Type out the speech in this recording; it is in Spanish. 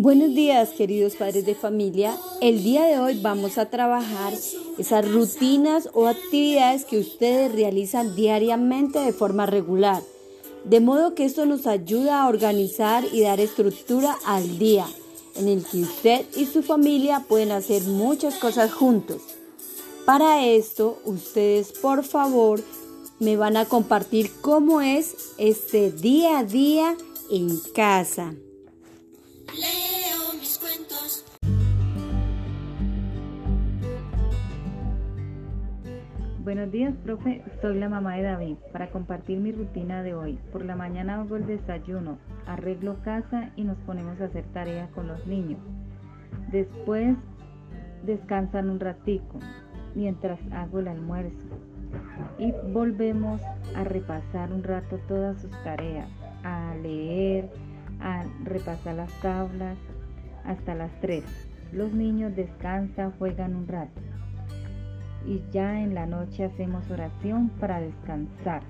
Buenos días queridos padres de familia. El día de hoy vamos a trabajar esas rutinas o actividades que ustedes realizan diariamente de forma regular. De modo que esto nos ayuda a organizar y dar estructura al día, en el que usted y su familia pueden hacer muchas cosas juntos. Para esto, ustedes por favor me van a compartir cómo es este día a día en casa. Buenos días, profe. Soy la mamá de David para compartir mi rutina de hoy. Por la mañana hago el desayuno, arreglo casa y nos ponemos a hacer tareas con los niños. Después descansan un ratico mientras hago el almuerzo y volvemos a repasar un rato todas sus tareas, a leer, a repasar las tablas hasta las 3. Los niños descansan, juegan un rato y ya en la noche hacemos oración para descansar.